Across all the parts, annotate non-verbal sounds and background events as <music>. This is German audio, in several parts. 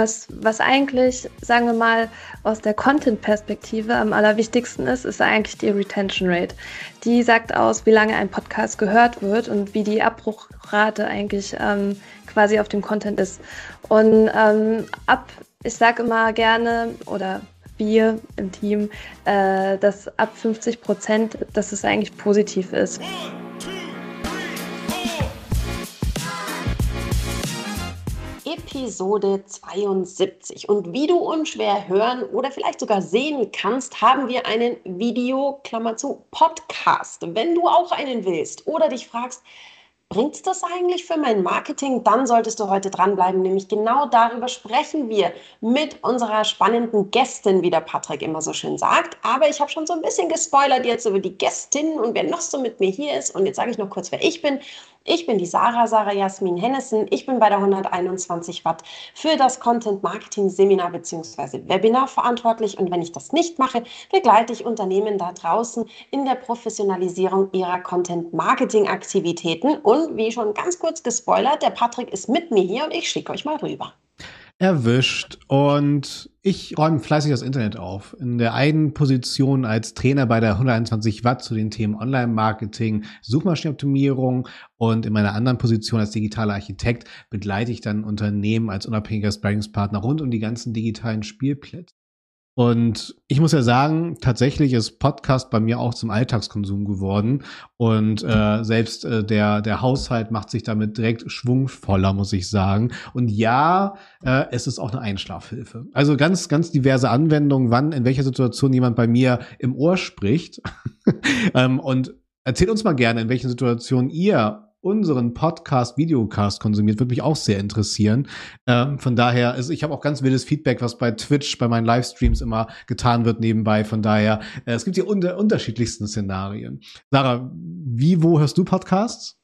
was, was eigentlich, sagen wir mal, aus der Content-Perspektive am allerwichtigsten ist, ist eigentlich die Retention Rate. Die sagt aus, wie lange ein Podcast gehört wird und wie die Abbruchrate eigentlich ähm, quasi auf dem Content ist. Und ähm, ab, ich sage immer gerne, oder wir im Team, äh, dass ab 50 Prozent, dass es eigentlich positiv ist. Episode 72. Und wie du unschwer hören oder vielleicht sogar sehen kannst, haben wir einen Video, Klammer zu, Podcast. Wenn du auch einen willst oder dich fragst, bringt das eigentlich für mein Marketing? Dann solltest du heute dranbleiben, nämlich genau darüber sprechen wir mit unserer spannenden Gästin, wie der Patrick immer so schön sagt. Aber ich habe schon so ein bisschen gespoilert jetzt über die Gästin und wer noch so mit mir hier ist. Und jetzt sage ich noch kurz, wer ich bin. Ich bin die Sarah, Sarah Jasmin Hennessen. Ich bin bei der 121 Watt für das Content Marketing Seminar bzw. Webinar verantwortlich. Und wenn ich das nicht mache, begleite ich Unternehmen da draußen in der Professionalisierung ihrer Content Marketing Aktivitäten. Und wie schon ganz kurz gespoilert, der Patrick ist mit mir hier und ich schicke euch mal rüber erwischt und ich räume fleißig das Internet auf. In der einen Position als Trainer bei der 121 Watt zu den Themen Online-Marketing, Suchmaschinenoptimierung und in meiner anderen Position als digitaler Architekt begleite ich dann Unternehmen als unabhängiger Sparringspartner rund um die ganzen digitalen Spielplätze. Und ich muss ja sagen, tatsächlich ist Podcast bei mir auch zum Alltagskonsum geworden. Und äh, selbst äh, der, der Haushalt macht sich damit direkt schwungvoller, muss ich sagen. Und ja, äh, es ist auch eine Einschlafhilfe. Also ganz, ganz diverse Anwendungen, wann, in welcher Situation jemand bei mir im Ohr spricht. <laughs> ähm, und erzählt uns mal gerne, in welchen Situationen ihr unseren Podcast, Videocast konsumiert, würde mich auch sehr interessieren. Ähm, von daher, also ich habe auch ganz wildes Feedback, was bei Twitch, bei meinen Livestreams immer getan wird nebenbei. Von daher, äh, es gibt hier unter unterschiedlichsten Szenarien. Sarah, wie, wo hörst du Podcasts?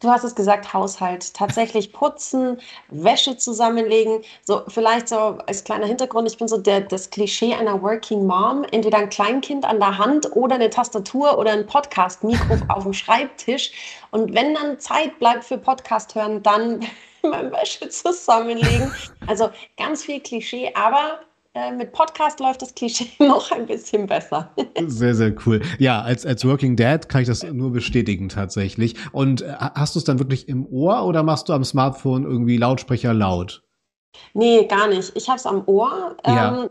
Du hast es gesagt, Haushalt. Tatsächlich putzen, Wäsche zusammenlegen. So, vielleicht so als kleiner Hintergrund, ich bin so der, das Klischee einer Working Mom. Entweder ein Kleinkind an der Hand oder eine Tastatur oder ein Podcast-Mikro <laughs> auf dem Schreibtisch. Und wenn dann Zeit bleibt für Podcast hören, dann <laughs> meine Wäsche zusammenlegen. Also ganz viel Klischee, aber mit Podcast läuft das Klischee <laughs> noch ein bisschen besser. Sehr, sehr cool. Ja, als, als Working Dad kann ich das nur bestätigen tatsächlich. Und äh, hast du es dann wirklich im Ohr oder machst du am Smartphone irgendwie Lautsprecher laut? Nee, gar nicht. Ich habe es am Ohr. Ja. Ähm,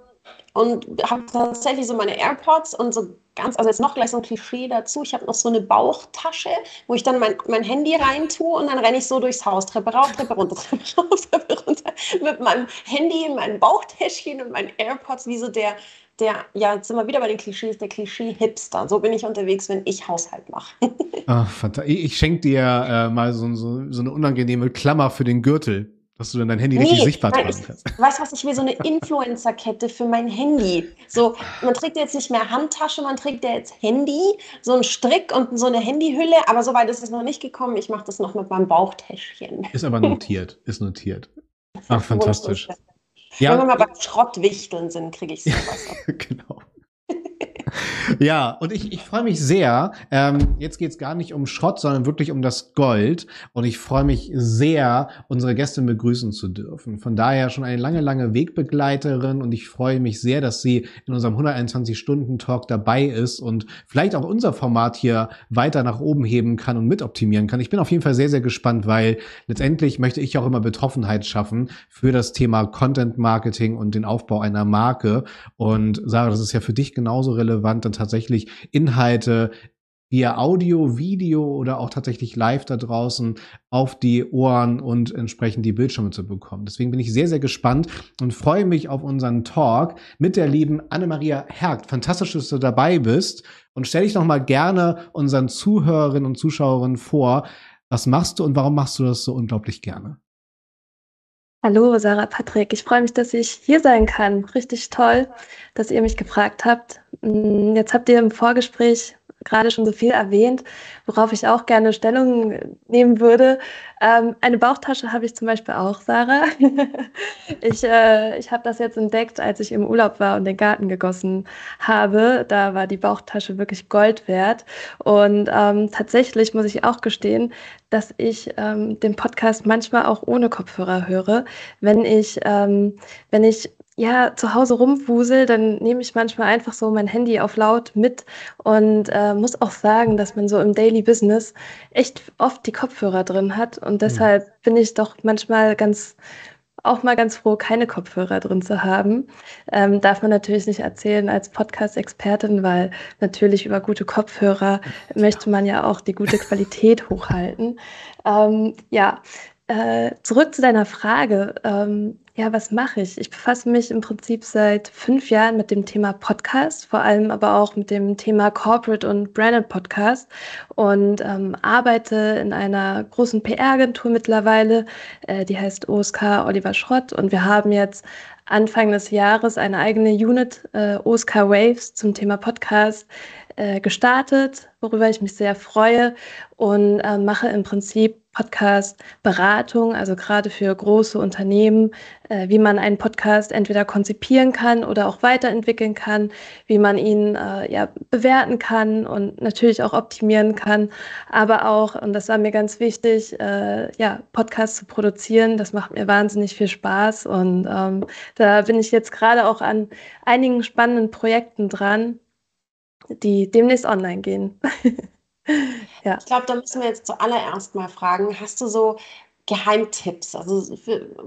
und habe tatsächlich so meine AirPods und so ganz, also jetzt noch gleich so ein Klischee dazu. Ich habe noch so eine Bauchtasche, wo ich dann mein, mein Handy rein tue und dann renne ich so durchs Haus, Treppe rauf, Treppe runter, <laughs> Treppe rauf, Treppe runter, mit meinem Handy, meinem Bauchtäschchen und meinen AirPods, wie so der, der, ja, jetzt sind wir wieder bei den Klischees, der Klischee-Hipster. So bin ich unterwegs, wenn ich Haushalt mache. <laughs> Ach, fantastisch. Ich schenke dir äh, mal so, so, so eine unangenehme Klammer für den Gürtel. Dass du dann dein Handy nee, richtig sichtbar tragen kannst. Weißt du was, ich will so eine Influencer-Kette für mein Handy. So, man trägt jetzt nicht mehr Handtasche, man trägt ja jetzt Handy, so ein Strick und so eine Handyhülle, aber soweit ist es noch nicht gekommen. Ich mache das noch mit meinem Bauchtäschchen. Ist aber notiert, ist notiert. Ach, fantastisch. Ja, Wenn wir mal beim Schrottwichteln sind, kriege ich sowas. <laughs> genau. Ja, und ich, ich freue mich sehr. Ähm, jetzt geht es gar nicht um Schrott, sondern wirklich um das Gold. Und ich freue mich sehr, unsere Gästin begrüßen zu dürfen. Von daher schon eine lange, lange Wegbegleiterin. Und ich freue mich sehr, dass sie in unserem 121-Stunden-Talk dabei ist und vielleicht auch unser Format hier weiter nach oben heben kann und mitoptimieren kann. Ich bin auf jeden Fall sehr, sehr gespannt, weil letztendlich möchte ich auch immer Betroffenheit schaffen für das Thema Content Marketing und den Aufbau einer Marke. Und Sarah, das ist ja für dich genauso relevant relevant, dann tatsächlich Inhalte via Audio, Video oder auch tatsächlich live da draußen auf die Ohren und entsprechend die Bildschirme zu bekommen. Deswegen bin ich sehr, sehr gespannt und freue mich auf unseren Talk mit der lieben Annemaria Hergt. Fantastisch, dass du dabei bist und stell dich noch mal gerne unseren Zuhörerinnen und Zuschauerinnen vor. Was machst du und warum machst du das so unglaublich gerne? Hallo, Sarah Patrick. Ich freue mich, dass ich hier sein kann. Richtig toll, dass ihr mich gefragt habt. Mm, jetzt habt ihr im Vorgespräch gerade schon so viel erwähnt, worauf ich auch gerne Stellung nehmen würde. Ähm, eine Bauchtasche habe ich zum Beispiel auch, Sarah. <laughs> ich äh, ich habe das jetzt entdeckt, als ich im Urlaub war und den Garten gegossen habe. Da war die Bauchtasche wirklich Gold wert. Und ähm, tatsächlich muss ich auch gestehen, dass ich ähm, den Podcast manchmal auch ohne Kopfhörer höre. Wenn ich, ähm, wenn ich ja, zu Hause rumwusel, dann nehme ich manchmal einfach so mein Handy auf laut mit und äh, muss auch sagen, dass man so im Daily Business echt oft die Kopfhörer drin hat. Und mhm. deshalb mhm. bin ich doch manchmal ganz, auch mal ganz froh, keine Kopfhörer drin zu haben. Ähm, darf man natürlich nicht erzählen als Podcast-Expertin, weil natürlich über gute Kopfhörer ja. möchte man ja auch die gute Qualität hochhalten. Ähm, ja, äh, zurück zu deiner Frage. Ähm, ja, was mache ich? Ich befasse mich im Prinzip seit fünf Jahren mit dem Thema Podcast, vor allem aber auch mit dem Thema Corporate und Branded Podcast und ähm, arbeite in einer großen PR-Agentur mittlerweile, äh, die heißt OSK Oliver Schrott und wir haben jetzt Anfang des Jahres eine eigene Unit, äh, OSK Waves, zum Thema Podcast äh, gestartet, worüber ich mich sehr freue und äh, mache im Prinzip Podcast-Beratung, also gerade für große Unternehmen, äh, wie man einen Podcast entweder konzipieren kann oder auch weiterentwickeln kann, wie man ihn äh, ja, bewerten kann und natürlich auch optimieren kann, aber auch, und das war mir ganz wichtig, äh, ja, Podcasts zu produzieren. Das macht mir wahnsinnig viel Spaß und ähm, da bin ich jetzt gerade auch an einigen spannenden Projekten dran, die demnächst online gehen. <laughs> <laughs> ja. Ich glaube, da müssen wir jetzt zuallererst mal fragen, hast du so Geheimtipps? Also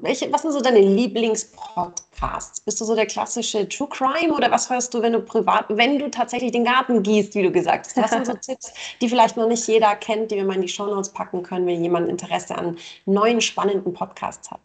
welche, was sind so deine Lieblingspodcasts? Bist du so der klassische True Crime oder was hörst du, wenn du privat, wenn du tatsächlich den Garten gießt, wie du gesagt hast? Was sind so <laughs> Tipps, die vielleicht noch nicht jeder kennt, die wir mal in die Show Notes packen können, wenn jemand Interesse an neuen spannenden Podcasts hat?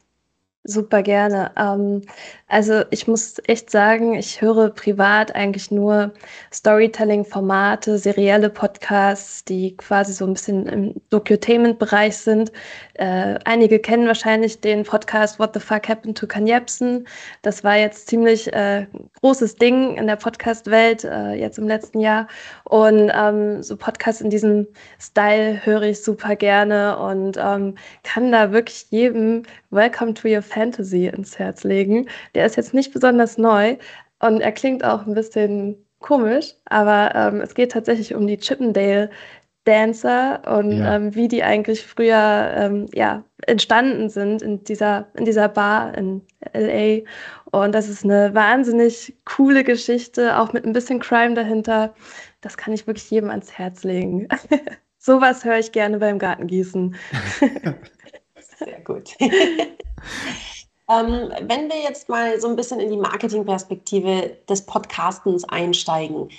Super gerne. Ähm, also ich muss echt sagen, ich höre privat eigentlich nur Storytelling-Formate, serielle Podcasts, die quasi so ein bisschen im Docutainment-Bereich sind. Äh, einige kennen wahrscheinlich den Podcast What the Fuck Happened to Kan Jebsen. Das war jetzt ziemlich äh, großes Ding in der Podcast-Welt äh, jetzt im letzten Jahr. Und ähm, so Podcasts in diesem Style höre ich super gerne und ähm, kann da wirklich jedem Welcome to Your Fantasy ins Herz legen. Der ist jetzt nicht besonders neu und er klingt auch ein bisschen komisch, aber ähm, es geht tatsächlich um die Chippendale Dancer und ja. ähm, wie die eigentlich früher ähm, ja, entstanden sind in dieser, in dieser Bar in LA. Und das ist eine wahnsinnig coole Geschichte, auch mit ein bisschen Crime dahinter. Das kann ich wirklich jedem ans Herz legen. <laughs> Sowas höre ich gerne beim Gartengießen. <laughs> Sehr gut. <laughs> Ähm, wenn wir jetzt mal so ein bisschen in die Marketingperspektive des Podcastens einsteigen.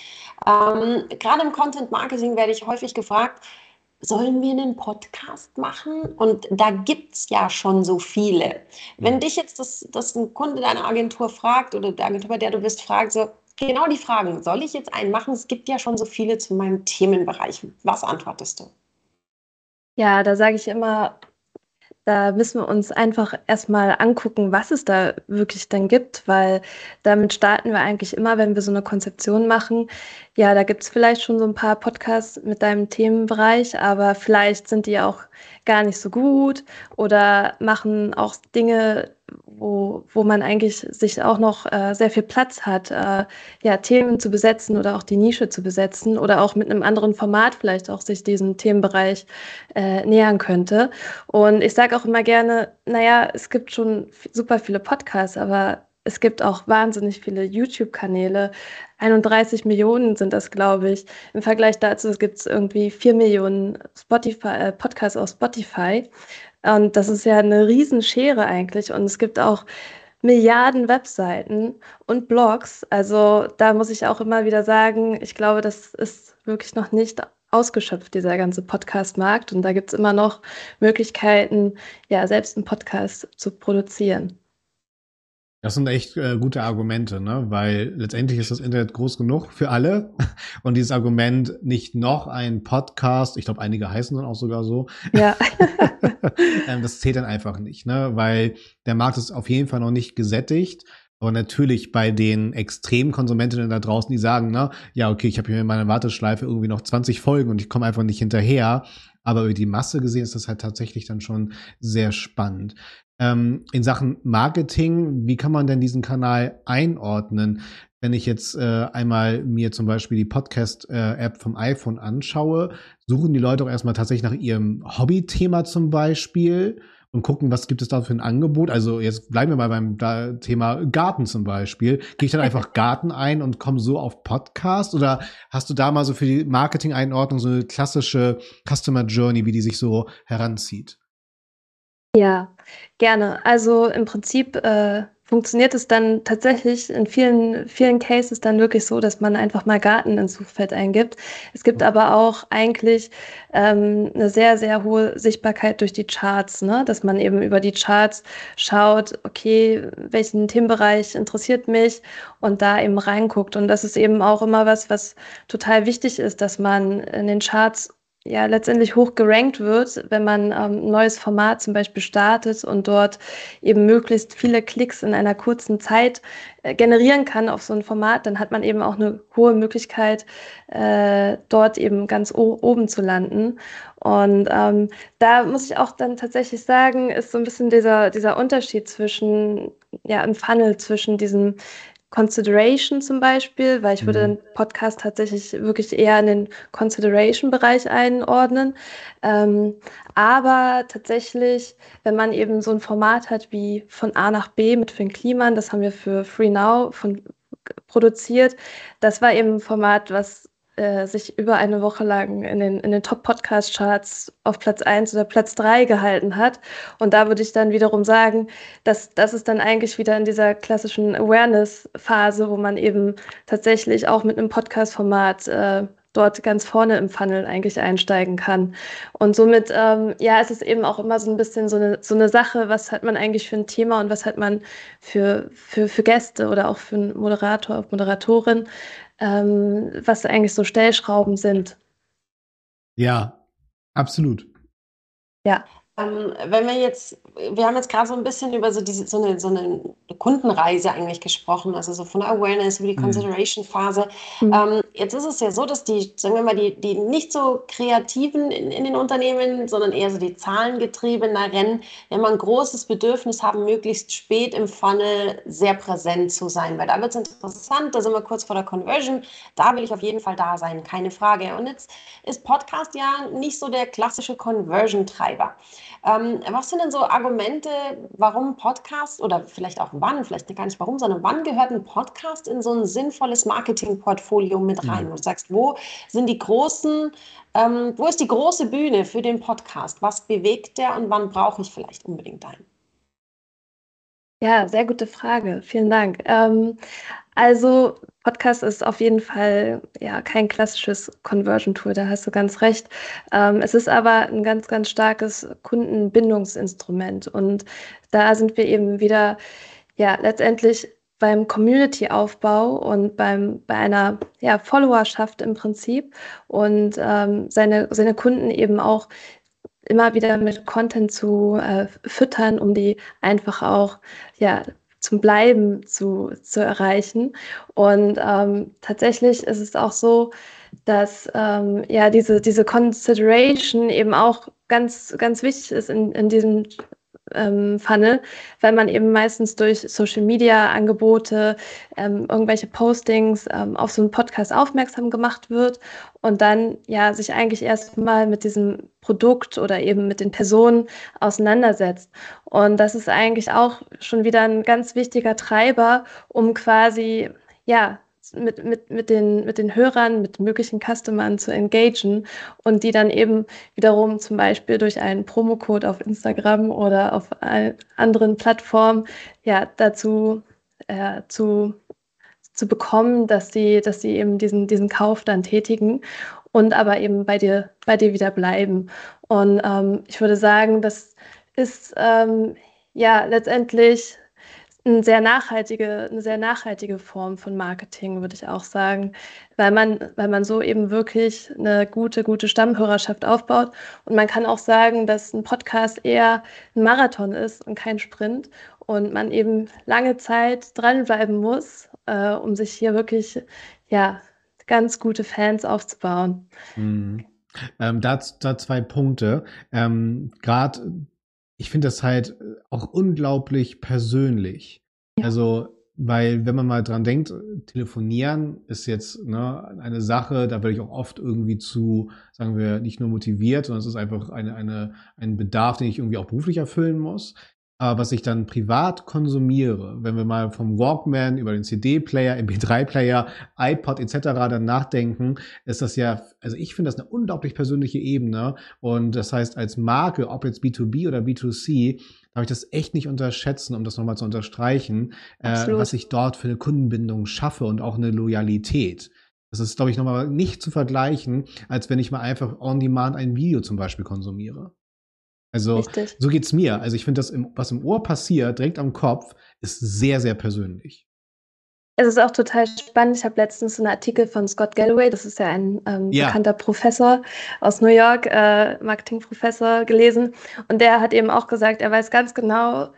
Ähm, Gerade im Content Marketing werde ich häufig gefragt, sollen wir einen Podcast machen? Und da gibt es ja schon so viele. Wenn mhm. dich jetzt das, das ein Kunde deiner Agentur fragt oder der Agentur, bei der du bist, fragt, so genau die Fragen, soll ich jetzt einen machen? Es gibt ja schon so viele zu meinem Themenbereich. Was antwortest du? Ja, da sage ich immer, da müssen wir uns einfach erstmal angucken, was es da wirklich dann gibt, weil damit starten wir eigentlich immer, wenn wir so eine Konzeption machen. Ja, da gibt es vielleicht schon so ein paar Podcasts mit deinem Themenbereich, aber vielleicht sind die auch gar nicht so gut oder machen auch Dinge, wo, wo man eigentlich sich auch noch äh, sehr viel Platz hat, äh, ja, Themen zu besetzen oder auch die Nische zu besetzen oder auch mit einem anderen Format vielleicht auch sich diesem Themenbereich äh, nähern könnte. Und ich sage auch immer gerne, naja, es gibt schon super viele Podcasts, aber es gibt auch wahnsinnig viele YouTube-Kanäle. 31 Millionen sind das, glaube ich. Im Vergleich dazu gibt es irgendwie 4 Millionen Spotify, äh, Podcasts auf Spotify. Und das ist ja eine Riesenschere eigentlich. Und es gibt auch Milliarden Webseiten und Blogs. Also da muss ich auch immer wieder sagen, ich glaube, das ist wirklich noch nicht ausgeschöpft, dieser ganze Podcast-Markt. Und da gibt es immer noch Möglichkeiten, ja, selbst einen Podcast zu produzieren. Das sind echt äh, gute Argumente, ne? weil letztendlich ist das Internet groß genug für alle. <laughs> Und dieses Argument, nicht noch ein Podcast, ich glaube, einige heißen dann auch sogar so, ja. <laughs> <laughs> Ähm, das zählt dann einfach nicht, ne? weil der Markt ist auf jeden Fall noch nicht gesättigt. Aber natürlich bei den Extremkonsumentinnen da draußen, die sagen, na, ja, okay, ich habe hier in meiner Warteschleife irgendwie noch 20 Folgen und ich komme einfach nicht hinterher. Aber über die Masse gesehen ist das halt tatsächlich dann schon sehr spannend. Ähm, in Sachen Marketing, wie kann man denn diesen Kanal einordnen? Wenn ich jetzt äh, einmal mir zum Beispiel die Podcast-App äh, vom iPhone anschaue, suchen die Leute auch erstmal tatsächlich nach ihrem Hobbythema zum Beispiel und gucken, was gibt es da für ein Angebot. Also jetzt bleiben wir mal beim Thema Garten zum Beispiel. Gehe ich dann einfach <laughs> Garten ein und komme so auf Podcast? Oder hast du da mal so für die Marketing-Einordnung so eine klassische Customer Journey, wie die sich so heranzieht? Ja, gerne. Also im Prinzip äh, funktioniert es dann tatsächlich in vielen, vielen Cases dann wirklich so, dass man einfach mal Garten ins Suchfeld eingibt. Es gibt aber auch eigentlich ähm, eine sehr, sehr hohe Sichtbarkeit durch die Charts, ne? dass man eben über die Charts schaut, okay, welchen Themenbereich interessiert mich und da eben reinguckt. Und das ist eben auch immer was, was total wichtig ist, dass man in den Charts ja letztendlich hoch gerankt wird, wenn man ähm, ein neues Format zum Beispiel startet und dort eben möglichst viele Klicks in einer kurzen Zeit äh, generieren kann auf so ein Format, dann hat man eben auch eine hohe Möglichkeit, äh, dort eben ganz oben zu landen. Und ähm, da muss ich auch dann tatsächlich sagen, ist so ein bisschen dieser, dieser Unterschied zwischen, ja, im Funnel zwischen diesem Consideration zum Beispiel, weil ich würde mhm. den Podcast tatsächlich wirklich eher in den Consideration-Bereich einordnen. Ähm, aber tatsächlich, wenn man eben so ein Format hat wie von A nach B mit Finn Kliman, das haben wir für Free Now von, produziert, das war eben ein Format, was äh, sich über eine Woche lang in den, in den Top-Podcast-Charts auf Platz 1 oder Platz 3 gehalten hat. Und da würde ich dann wiederum sagen, dass das ist dann eigentlich wieder in dieser klassischen Awareness-Phase, wo man eben tatsächlich auch mit einem Podcast-Format äh, dort ganz vorne im Funnel eigentlich einsteigen kann. Und somit, ähm, ja, es ist eben auch immer so ein bisschen so eine, so eine Sache, was hat man eigentlich für ein Thema und was hat man für, für, für Gäste oder auch für einen Moderator, Moderatorin, ähm, was eigentlich so Stellschrauben sind. Ja, absolut. Ja. Ähm, wenn wir jetzt, wir haben jetzt gerade so ein bisschen über so diese so eine, so eine Kundenreise eigentlich gesprochen, also so von Awareness über die mhm. Consideration-Phase. Mhm. Ähm, jetzt ist es ja so, dass die, sagen wir mal, die, die nicht so kreativen in, in den Unternehmen, sondern eher so die zahlengetriebeneren, ja mal ein großes Bedürfnis haben, möglichst spät im Funnel sehr präsent zu sein, weil da wird es interessant, da sind wir kurz vor der Conversion, da will ich auf jeden Fall da sein, keine Frage. Und jetzt ist Podcast ja nicht so der klassische Conversion-Treiber. Ähm, was sind denn so Argumente, warum Podcast oder vielleicht auch wann, vielleicht gar nicht warum, sondern wann gehört ein Podcast in so ein sinnvolles Marketingportfolio mit rein? Mhm. Du sagst, wo sind die großen, ähm, wo ist die große Bühne für den Podcast? Was bewegt der und wann brauche ich vielleicht unbedingt einen? Ja, sehr gute Frage. Vielen Dank. Ähm, also Podcast ist auf jeden Fall ja kein klassisches Conversion-Tool, da hast du ganz recht. Ähm, es ist aber ein ganz, ganz starkes Kundenbindungsinstrument. Und da sind wir eben wieder ja letztendlich beim Community-Aufbau und beim, bei einer ja, Followerschaft im Prinzip und ähm, seine, seine Kunden eben auch immer wieder mit Content zu äh, füttern, um die einfach auch ja, zum Bleiben zu, zu erreichen. Und ähm, tatsächlich ist es auch so, dass ähm, ja diese, diese Consideration eben auch ganz, ganz wichtig ist in, in diesem ähm, Funnel, weil man eben meistens durch Social Media Angebote, ähm, irgendwelche Postings ähm, auf so einen Podcast aufmerksam gemacht wird und dann ja sich eigentlich erstmal mit diesem Produkt oder eben mit den Personen auseinandersetzt. Und das ist eigentlich auch schon wieder ein ganz wichtiger Treiber, um quasi ja mit, mit, mit, den, mit den Hörern, mit möglichen Customern zu engagen und die dann eben wiederum zum Beispiel durch einen Promocode auf Instagram oder auf anderen Plattformen ja dazu äh, zu, zu bekommen, dass sie, dass sie eben diesen, diesen Kauf dann tätigen und aber eben bei dir, bei dir wieder bleiben. Und ähm, ich würde sagen, das ist ähm, ja letztendlich eine sehr nachhaltige, eine sehr nachhaltige Form von Marketing, würde ich auch sagen, weil man, weil man so eben wirklich eine gute, gute Stammhörerschaft aufbaut. Und man kann auch sagen, dass ein Podcast eher ein Marathon ist und kein Sprint. und man eben lange Zeit dranbleiben muss, äh, um sich hier wirklich ja, ganz gute Fans aufzubauen. Mhm. Ähm, da, da zwei Punkte. Ähm, Gerade, ich finde das halt auch unglaublich persönlich. Ja. Also weil, wenn man mal dran denkt, telefonieren ist jetzt ne, eine Sache, da werde ich auch oft irgendwie zu, sagen wir, nicht nur motiviert, sondern es ist einfach eine, eine, ein Bedarf, den ich irgendwie auch beruflich erfüllen muss. Aber was ich dann privat konsumiere, wenn wir mal vom Walkman über den CD-Player, MP3-Player, iPod etc. dann nachdenken, ist das ja, also ich finde das eine unglaublich persönliche Ebene. Und das heißt, als Marke, ob jetzt B2B oder B2C, darf ich das echt nicht unterschätzen, um das nochmal zu unterstreichen, äh, was ich dort für eine Kundenbindung schaffe und auch eine Loyalität. Das ist, glaube ich, nochmal nicht zu vergleichen, als wenn ich mal einfach on demand ein Video zum Beispiel konsumiere. Also Richtig. so geht's mir. Also ich finde, das, im, was im Ohr passiert, direkt am Kopf, ist sehr, sehr persönlich. Es ist auch total spannend. Ich habe letztens einen Artikel von Scott Galloway, das ist ja ein ähm, ja. bekannter Professor aus New York, äh, Marketingprofessor, gelesen. Und der hat eben auch gesagt, er weiß ganz genau,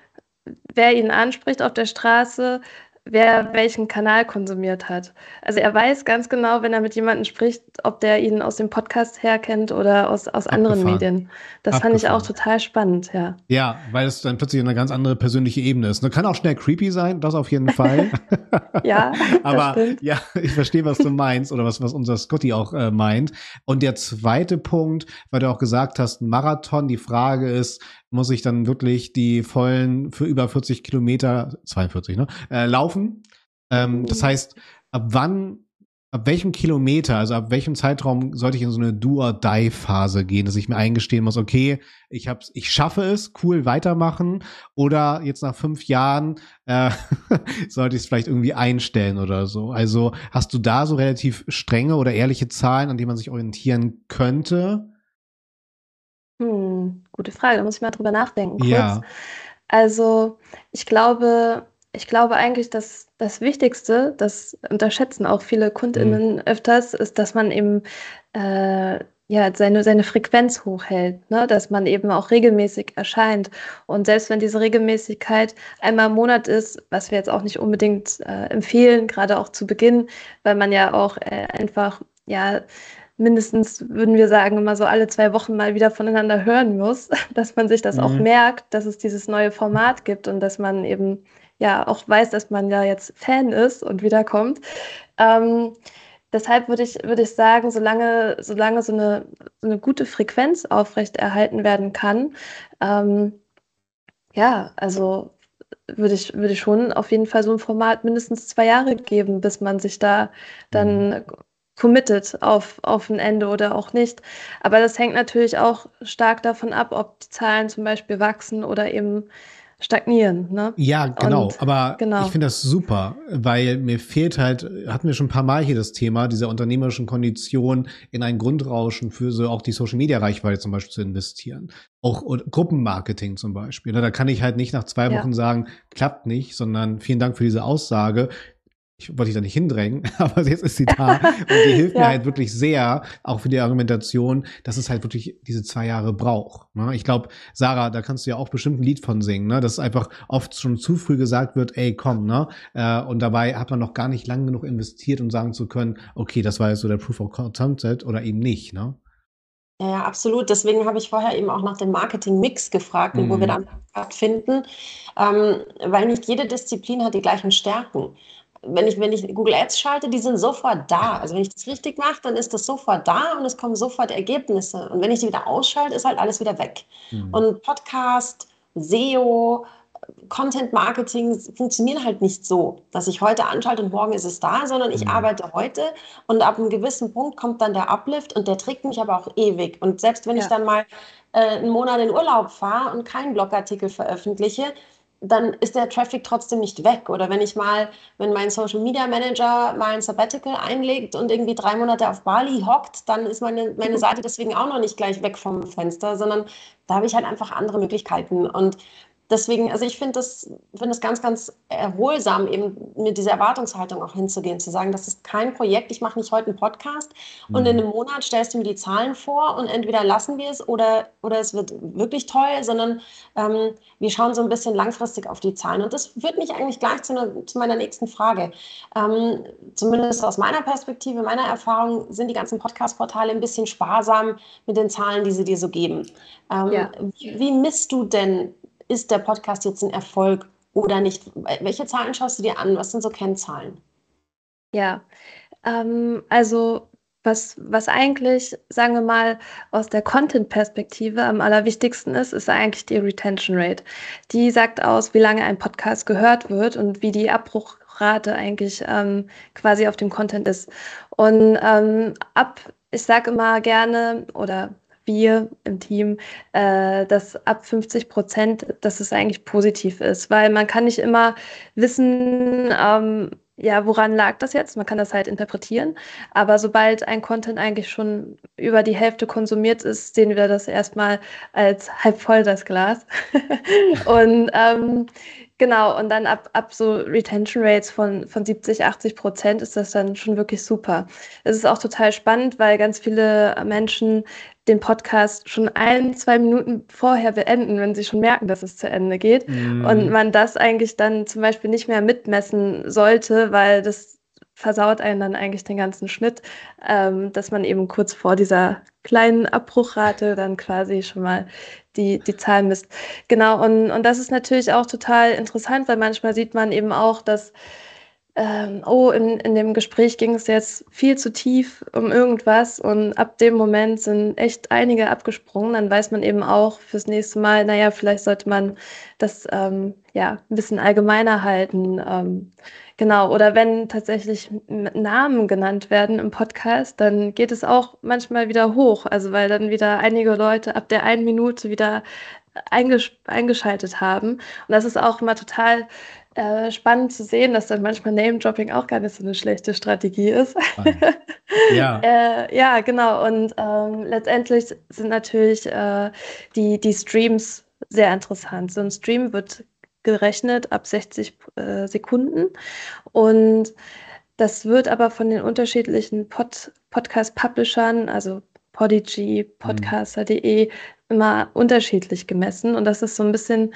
wer ihn anspricht auf der Straße, wer welchen Kanal konsumiert hat. Also er weiß ganz genau, wenn er mit jemandem spricht, ob der ihn aus dem Podcast herkennt oder aus, aus anderen Medien. Das Abgefahren. fand ich auch total spannend, ja. Ja, weil es dann plötzlich eine ganz andere persönliche Ebene ist. Ne? Kann auch schnell creepy sein, das auf jeden Fall. <laughs> ja, <laughs> aber ja, ich verstehe, was du meinst oder was, was unser Scotty auch äh, meint. Und der zweite Punkt, weil du auch gesagt hast, Marathon, die Frage ist, muss ich dann wirklich die vollen für über 40 Kilometer, 42, ne, äh, laufen. Ähm, das heißt, ab wann, ab welchem Kilometer, also ab welchem Zeitraum sollte ich in so eine Do-or-Die-Phase gehen, dass ich mir eingestehen muss, okay, ich hab's, ich schaffe es, cool weitermachen, oder jetzt nach fünf Jahren äh, <laughs> sollte ich es vielleicht irgendwie einstellen oder so. Also hast du da so relativ strenge oder ehrliche Zahlen, an denen man sich orientieren könnte? Hm, gute Frage, da muss ich mal drüber nachdenken kurz. Ja. Also, ich glaube ich glaube eigentlich, dass das Wichtigste, das unterschätzen auch viele Mhm. KundInnen öfters, ist, dass man eben, äh, ja, seine seine Frequenz hochhält, ne? Dass man eben auch regelmäßig erscheint. Und selbst wenn diese Regelmäßigkeit einmal im Monat ist, was wir jetzt auch nicht unbedingt, äh, empfehlen, gerade auch zu Beginn, weil man ja auch, äh, einfach, ja mindestens, würden wir sagen, immer so alle zwei Wochen mal wieder voneinander hören muss, <laughs> dass man sich das mhm. auch merkt, dass es dieses neue Format gibt und dass man eben ja auch weiß, dass man ja jetzt Fan ist und wiederkommt. Ähm, deshalb würde ich, würde ich sagen, solange, solange so, eine, so eine gute Frequenz aufrechterhalten werden kann, ähm, ja, also würde ich, würde ich schon auf jeden Fall so ein Format mindestens zwei Jahre geben, bis man sich da dann mhm committed auf, auf ein Ende oder auch nicht. Aber das hängt natürlich auch stark davon ab, ob die Zahlen zum Beispiel wachsen oder eben stagnieren. Ne? Ja, genau. Und, aber genau. ich finde das super, weil mir fehlt halt, hatten wir schon ein paar Mal hier das Thema, dieser unternehmerischen Kondition in ein Grundrauschen für so auch die Social Media Reichweite zum Beispiel zu investieren. Auch Gruppenmarketing zum Beispiel. Ne? Da kann ich halt nicht nach zwei Wochen ja. sagen, klappt nicht, sondern vielen Dank für diese Aussage ich wollte dich da nicht hindrängen, <laughs> aber jetzt ist sie da und die hilft <laughs> ja. mir halt wirklich sehr, auch für die Argumentation, dass es halt wirklich diese zwei Jahre braucht. Ne? Ich glaube, Sarah, da kannst du ja auch bestimmt ein Lied von singen, ne? dass einfach oft schon zu früh gesagt wird, ey, komm, ne? Äh, und dabei hat man noch gar nicht lang genug investiert, um sagen zu können, okay, das war jetzt so der Proof of Concept oder eben nicht, ne? Ja, absolut. Deswegen habe ich vorher eben auch nach dem Marketing-Mix gefragt, mhm. wo wir mhm. dann finden, ähm, weil nicht jede Disziplin hat die gleichen Stärken wenn ich, wenn ich Google Ads schalte, die sind sofort da. Also wenn ich das richtig mache, dann ist das sofort da und es kommen sofort Ergebnisse. Und wenn ich die wieder ausschalte, ist halt alles wieder weg. Mhm. Und Podcast, SEO, Content Marketing funktionieren halt nicht so, dass ich heute anschalte und morgen ist es da, sondern ich mhm. arbeite heute und ab einem gewissen Punkt kommt dann der Uplift und der trägt mich aber auch ewig. Und selbst wenn ja. ich dann mal äh, einen Monat in Urlaub fahre und keinen Blogartikel veröffentliche, dann ist der Traffic trotzdem nicht weg. Oder wenn ich mal, wenn mein Social Media Manager mal ein Sabbatical einlegt und irgendwie drei Monate auf Bali hockt, dann ist meine, meine mhm. Seite deswegen auch noch nicht gleich weg vom Fenster, sondern da habe ich halt einfach andere Möglichkeiten. Und deswegen, also ich finde das, find das ganz, ganz erholsam, eben mit dieser Erwartungshaltung auch hinzugehen, zu sagen, das ist kein Projekt, ich mache nicht heute einen Podcast mhm. und in mhm. einem Monat stellst du mir die Zahlen vor und entweder lassen wir es oder, oder es wird wirklich toll, sondern ähm, wir schauen so ein bisschen langfristig auf die Zahlen. Und das führt mich eigentlich gleich zu, ne, zu meiner nächsten Frage. Ähm, zumindest aus meiner Perspektive, meiner Erfahrung, sind die ganzen Podcast-Portale ein bisschen sparsam mit den Zahlen, die sie dir so geben. Ähm, ja. wie, wie misst du denn ist der Podcast jetzt ein Erfolg oder nicht? Welche Zahlen schaust du dir an? Was sind so Kennzahlen? Ja, ähm, also was, was eigentlich, sagen wir mal, aus der Content-Perspektive am allerwichtigsten ist, ist eigentlich die Retention Rate. Die sagt aus, wie lange ein Podcast gehört wird und wie die Abbruchrate eigentlich ähm, quasi auf dem Content ist. Und ähm, ab, ich sage immer gerne, oder wir im Team, äh, dass ab 50 Prozent, dass es eigentlich positiv ist, weil man kann nicht immer wissen, ähm, ja, woran lag das jetzt? Man kann das halt interpretieren. Aber sobald ein Content eigentlich schon über die Hälfte konsumiert ist, sehen wir das erstmal als halb voll das Glas. <laughs> und ähm, Genau, und dann ab, ab so Retention Rates von, von 70, 80 Prozent ist das dann schon wirklich super. Es ist auch total spannend, weil ganz viele Menschen den Podcast schon ein, zwei Minuten vorher beenden, wenn sie schon merken, dass es zu Ende geht. Mm. Und man das eigentlich dann zum Beispiel nicht mehr mitmessen sollte, weil das versaut einen dann eigentlich den ganzen Schnitt, ähm, dass man eben kurz vor dieser kleinen Abbruchrate dann quasi schon mal die, die Zahlen misst. Genau, und, und das ist natürlich auch total interessant, weil manchmal sieht man eben auch, dass ähm, oh, in, in dem Gespräch ging es jetzt viel zu tief um irgendwas und ab dem Moment sind echt einige abgesprungen. Dann weiß man eben auch fürs nächste Mal, naja, vielleicht sollte man das ähm, ja ein bisschen allgemeiner halten. Ähm, Genau, oder wenn tatsächlich Namen genannt werden im Podcast, dann geht es auch manchmal wieder hoch. Also weil dann wieder einige Leute ab der einen Minute wieder eingesch eingeschaltet haben. Und das ist auch immer total äh, spannend zu sehen, dass dann manchmal Name-Dropping auch gar nicht so eine schlechte Strategie ist. ja. <laughs> äh, ja, genau. Und ähm, letztendlich sind natürlich äh, die, die Streams sehr interessant. So ein Stream wird gerechnet ab 60 äh, Sekunden. Und das wird aber von den unterschiedlichen Pod Podcast-Publishern, also Podigy, Podcaster.de, immer unterschiedlich gemessen. Und das ist so ein bisschen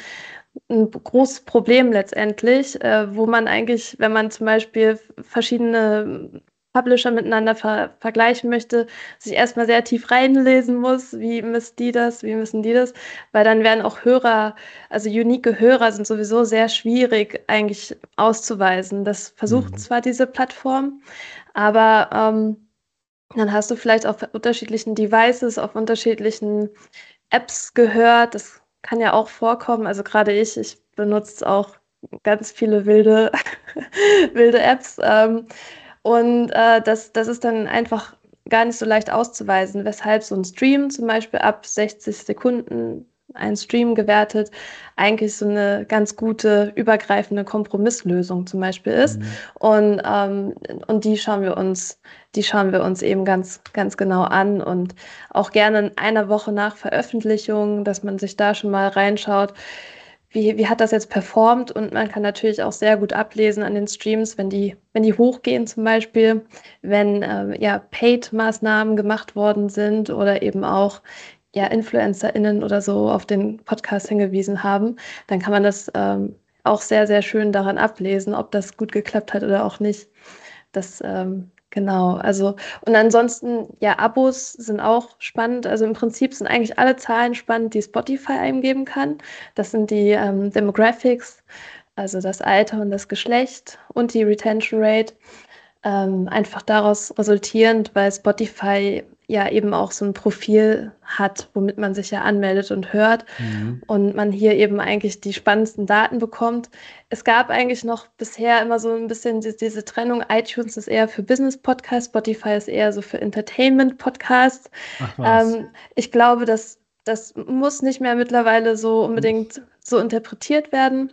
ein großes Problem letztendlich, äh, wo man eigentlich, wenn man zum Beispiel verschiedene Publisher miteinander ver vergleichen möchte, sich erstmal sehr tief reinlesen muss, wie misst die das, wie müssen die das, weil dann werden auch Hörer, also unique Hörer sind sowieso sehr schwierig eigentlich auszuweisen. Das versucht mhm. zwar diese Plattform, aber ähm, dann hast du vielleicht auf unterschiedlichen Devices, auf unterschiedlichen Apps gehört. Das kann ja auch vorkommen. Also gerade ich, ich benutze auch ganz viele wilde, <laughs> wilde Apps. Ähm, und äh, das, das ist dann einfach gar nicht so leicht auszuweisen, weshalb so ein Stream zum Beispiel ab 60 Sekunden ein Stream gewertet, eigentlich so eine ganz gute übergreifende Kompromisslösung zum Beispiel ist. Mhm. Und, ähm, und die schauen wir uns, die schauen wir uns eben ganz, ganz genau an und auch gerne in einer Woche nach Veröffentlichung, dass man sich da schon mal reinschaut, wie, wie hat das jetzt performt? Und man kann natürlich auch sehr gut ablesen an den Streams, wenn die, wenn die hochgehen zum Beispiel, wenn äh, ja Paid-Maßnahmen gemacht worden sind oder eben auch ja InfluencerInnen oder so auf den Podcast hingewiesen haben, dann kann man das ähm, auch sehr, sehr schön daran ablesen, ob das gut geklappt hat oder auch nicht. Das ähm, Genau, also und ansonsten, ja, Abos sind auch spannend. Also im Prinzip sind eigentlich alle Zahlen spannend, die Spotify eingeben kann. Das sind die ähm, Demographics, also das Alter und das Geschlecht und die Retention Rate. Ähm, einfach daraus resultierend, weil Spotify ja eben auch so ein Profil hat, womit man sich ja anmeldet und hört mhm. und man hier eben eigentlich die spannendsten Daten bekommt. Es gab eigentlich noch bisher immer so ein bisschen die, diese Trennung, iTunes ist eher für Business-Podcasts, Spotify ist eher so für Entertainment-Podcasts. Ähm, ich glaube, dass das muss nicht mehr mittlerweile so unbedingt so interpretiert werden.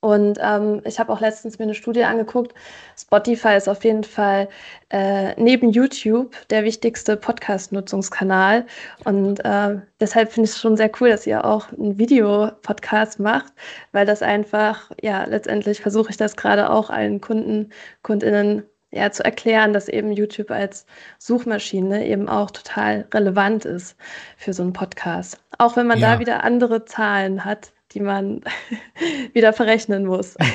Und ähm, ich habe auch letztens mir eine Studie angeguckt. Spotify ist auf jeden Fall äh, neben YouTube der wichtigste Podcast-Nutzungskanal. Und äh, deshalb finde ich es schon sehr cool, dass ihr auch einen Videopodcast macht, weil das einfach, ja, letztendlich versuche ich das gerade auch allen Kunden, Kundinnen ja, zu erklären, dass eben YouTube als Suchmaschine eben auch total relevant ist für so einen Podcast. Auch wenn man ja. da wieder andere Zahlen hat, die man <laughs> wieder verrechnen muss. <laughs>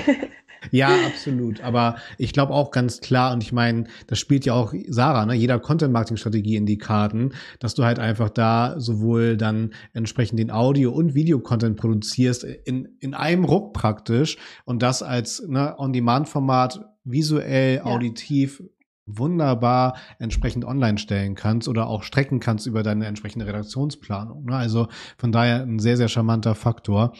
Ja, absolut. Aber ich glaube auch ganz klar, und ich meine, das spielt ja auch Sarah, ne, jeder Content-Marketing-Strategie in die Karten, dass du halt einfach da sowohl dann entsprechend den Audio- und Video-Content produzierst in, in einem Ruck praktisch und das als ne, On-Demand-Format visuell, ja. auditiv wunderbar entsprechend online stellen kannst oder auch strecken kannst über deine entsprechende Redaktionsplanung. Ne? Also von daher ein sehr, sehr charmanter Faktor.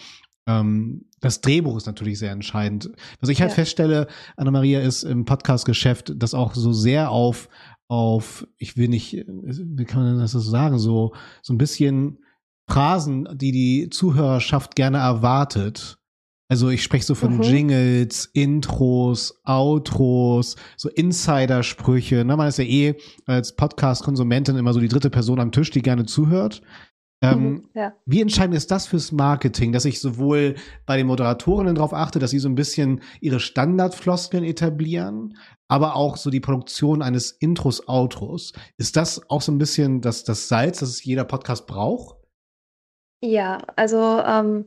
Ähm, das Drehbuch ist natürlich sehr entscheidend. Was ich halt ja. feststelle, Anna-Maria, ist im Podcast-Geschäft, das auch so sehr auf, auf, ich will nicht, wie kann man das so sagen, so, so ein bisschen Phrasen, die die Zuhörerschaft gerne erwartet, also ich spreche so von mhm. Jingles, Intros, Outros, so Insider-Sprüche. Ne? Man ist ja eh als Podcast-Konsumentin immer so die dritte Person am Tisch, die gerne zuhört. Ähm, mhm, ja. Wie entscheidend ist das fürs Marketing, dass ich sowohl bei den Moderatorinnen darauf achte, dass sie so ein bisschen ihre Standardfloskeln etablieren, aber auch so die Produktion eines Intros, Outros. Ist das auch so ein bisschen das, das Salz, das es jeder Podcast braucht? Ja, also ähm,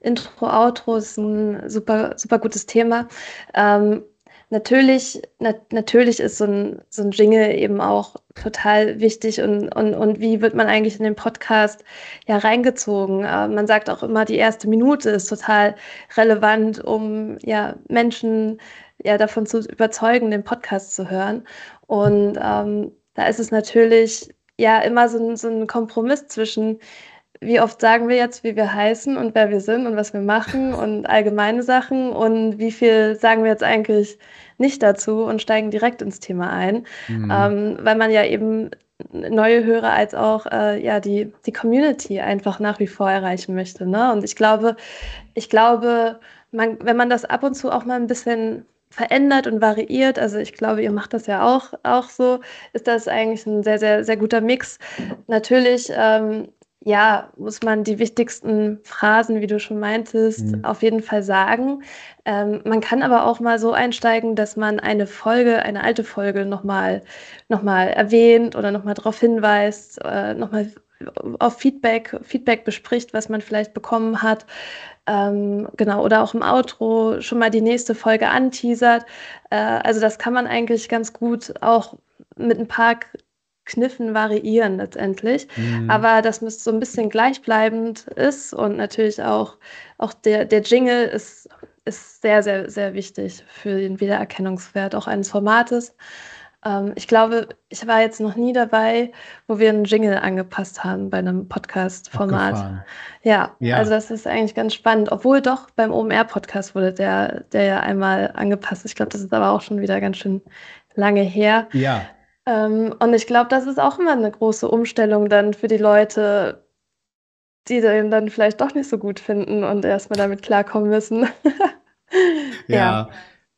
Intro, Outro ist ein super, super gutes Thema. Ähm, natürlich, na, natürlich ist so ein, so ein Jingle eben auch total wichtig und, und, und wie wird man eigentlich in den Podcast ja reingezogen? Äh, man sagt auch immer, die erste Minute ist total relevant, um ja Menschen ja davon zu überzeugen, den Podcast zu hören. Und ähm, da ist es natürlich ja immer so ein, so ein Kompromiss zwischen wie oft sagen wir jetzt, wie wir heißen und wer wir sind und was wir machen <laughs> und allgemeine Sachen und wie viel sagen wir jetzt eigentlich nicht dazu und steigen direkt ins Thema ein, mhm. ähm, weil man ja eben neue Hörer als auch äh, ja die die Community einfach nach wie vor erreichen möchte. Ne? Und ich glaube, ich glaube, man, wenn man das ab und zu auch mal ein bisschen verändert und variiert. Also ich glaube, ihr macht das ja auch, auch so. Ist das eigentlich ein sehr, sehr, sehr guter Mix. Natürlich ähm, ja, muss man die wichtigsten Phrasen, wie du schon meintest, mhm. auf jeden Fall sagen. Ähm, man kann aber auch mal so einsteigen, dass man eine Folge, eine alte Folge nochmal noch mal erwähnt oder nochmal darauf hinweist, äh, nochmal auf Feedback, Feedback bespricht, was man vielleicht bekommen hat. Ähm, genau, oder auch im Outro schon mal die nächste Folge anteasert. Äh, also das kann man eigentlich ganz gut auch mit ein paar Kniffen variieren letztendlich. Mhm. Aber dass es so ein bisschen gleichbleibend ist und natürlich auch, auch der, der Jingle ist, ist sehr, sehr, sehr wichtig für den Wiedererkennungswert auch eines Formates. Ähm, ich glaube, ich war jetzt noch nie dabei, wo wir einen Jingle angepasst haben bei einem Podcast-Format. Ja, ja, also das ist eigentlich ganz spannend. Obwohl doch beim OMR-Podcast wurde der, der ja einmal angepasst. Ich glaube, das ist aber auch schon wieder ganz schön lange her. Ja. Ähm, und ich glaube, das ist auch immer eine große Umstellung dann für die Leute, die den dann vielleicht doch nicht so gut finden und erstmal damit klarkommen müssen. <laughs> ja. ja.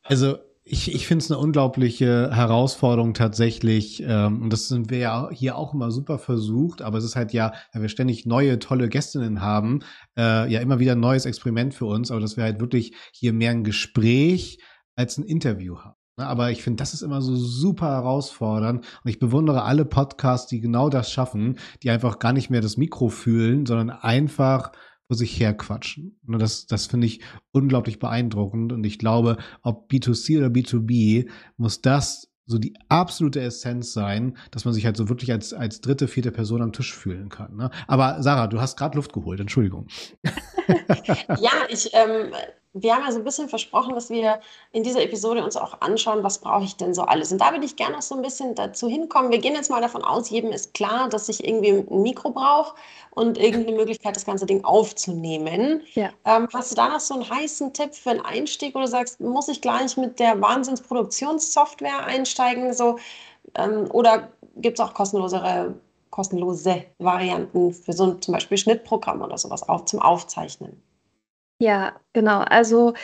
also ich, ich finde es eine unglaubliche Herausforderung tatsächlich. Ähm, und das sind wir ja hier auch immer super versucht, aber es ist halt ja, weil wir ständig neue, tolle Gästinnen haben, äh, ja immer wieder ein neues Experiment für uns, aber dass wir halt wirklich hier mehr ein Gespräch als ein Interview haben. Ne, aber ich finde, das ist immer so super herausfordernd. Und ich bewundere alle Podcasts, die genau das schaffen, die einfach gar nicht mehr das Mikro fühlen, sondern einfach vor sich herquatschen. Und das, das finde ich unglaublich beeindruckend. Und ich glaube, ob B2C oder B2B, muss das so die absolute Essenz sein, dass man sich halt so wirklich als, als dritte, vierte Person am Tisch fühlen kann. Ne? Aber Sarah, du hast gerade Luft geholt, Entschuldigung. <laughs> <laughs> ja, ich ähm, wir haben ja so ein bisschen versprochen, dass wir in dieser Episode uns auch anschauen, was brauche ich denn so alles. Und da würde ich gerne noch so ein bisschen dazu hinkommen. Wir gehen jetzt mal davon aus, jedem ist klar, dass ich irgendwie ein Mikro brauche und irgendeine Möglichkeit, das ganze Ding aufzunehmen. Ja. Ähm, hast du da noch so einen heißen Tipp für einen Einstieg, wo du sagst, muss ich gleich mit der Wahnsinnsproduktionssoftware einsteigen? So, ähm, oder gibt es auch kostenlosere kostenlose Varianten für so ein zum Beispiel Schnittprogramm oder sowas auf, zum Aufzeichnen? Ja, genau. Also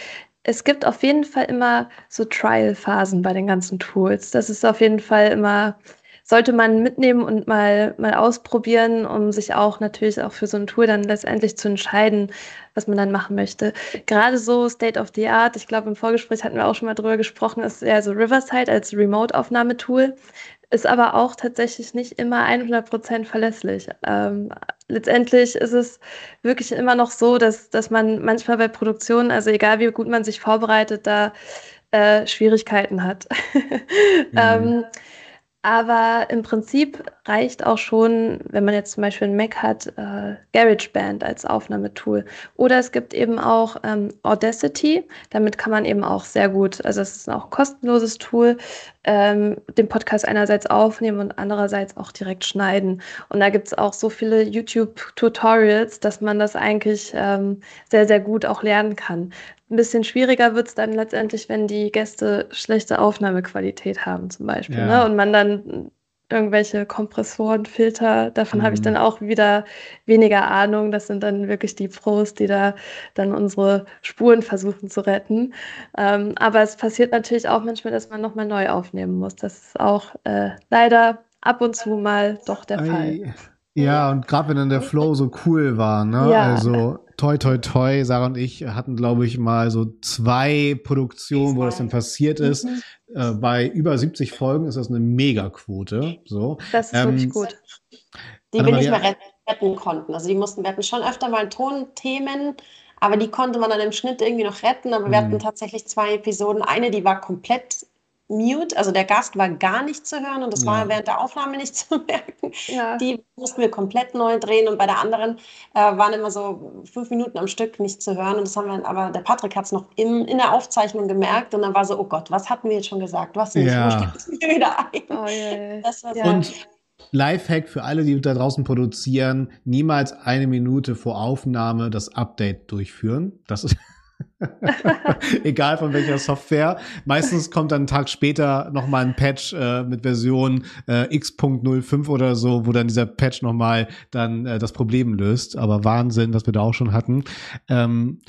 es gibt auf jeden Fall immer so Trial-Phasen bei den ganzen Tools. Das ist auf jeden Fall immer, sollte man mitnehmen und mal, mal ausprobieren, um sich auch natürlich auch für so ein Tool dann letztendlich zu entscheiden, was man dann machen möchte. Gerade so State of the Art, ich glaube, im Vorgespräch hatten wir auch schon mal drüber gesprochen, ist ja so Riverside als Remote-Aufnahmetool ist aber auch tatsächlich nicht immer 100% verlässlich. Ähm, letztendlich ist es wirklich immer noch so, dass, dass man manchmal bei Produktionen, also egal wie gut man sich vorbereitet, da äh, Schwierigkeiten hat. <laughs> mhm. ähm, aber im Prinzip reicht auch schon, wenn man jetzt zum Beispiel einen Mac hat, äh, GarageBand als Aufnahmetool. Oder es gibt eben auch ähm, Audacity. Damit kann man eben auch sehr gut, also es ist auch ein kostenloses Tool, ähm, den Podcast einerseits aufnehmen und andererseits auch direkt schneiden. Und da gibt es auch so viele YouTube-Tutorials, dass man das eigentlich ähm, sehr, sehr gut auch lernen kann. Ein bisschen schwieriger wird es dann letztendlich, wenn die Gäste schlechte Aufnahmequalität haben, zum Beispiel. Ja. Ne? Und man dann irgendwelche Kompressoren, Filter, davon mhm. habe ich dann auch wieder weniger Ahnung. Das sind dann wirklich die Pros, die da dann unsere Spuren versuchen zu retten. Ähm, aber es passiert natürlich auch manchmal, dass man nochmal neu aufnehmen muss. Das ist auch äh, leider ab und zu mal doch der Ei. Fall. Ja, und gerade wenn dann der Flow so cool war, ne? Ja. Also toi toi toi, Sarah und ich hatten, glaube ich, mal so zwei Produktionen, wo das dann passiert ist. Mhm. Äh, bei über 70 Folgen ist das eine Megaquote. So. Das ist ähm, wirklich gut. Die wir nicht mehr retten konnten. Also die mussten, wir hatten schon öfter mal Tonthemen, aber die konnte man dann im Schnitt irgendwie noch retten. Aber wir hatten mhm. tatsächlich zwei Episoden. Eine, die war komplett mute, also der Gast war gar nicht zu hören und das ja. war während der Aufnahme nicht <laughs> zu merken. Ja. Die mussten wir komplett neu drehen und bei der anderen äh, waren immer so fünf Minuten am Stück nicht zu hören und das haben wir, aber der Patrick hat es noch im, in der Aufzeichnung gemerkt und dann war so, oh Gott, was hatten wir jetzt schon gesagt, was nicht, ja. wo steht wieder ein? Oh, yeah. Das war so. Und Lifehack für alle, die da draußen produzieren, niemals eine Minute vor Aufnahme das Update durchführen. Das ist <laughs> Egal von welcher Software. Meistens kommt dann einen Tag später nochmal ein Patch äh, mit Version äh, X.05 oder so, wo dann dieser Patch nochmal dann äh, das Problem löst. Aber Wahnsinn, was wir da auch schon hatten. Ähm,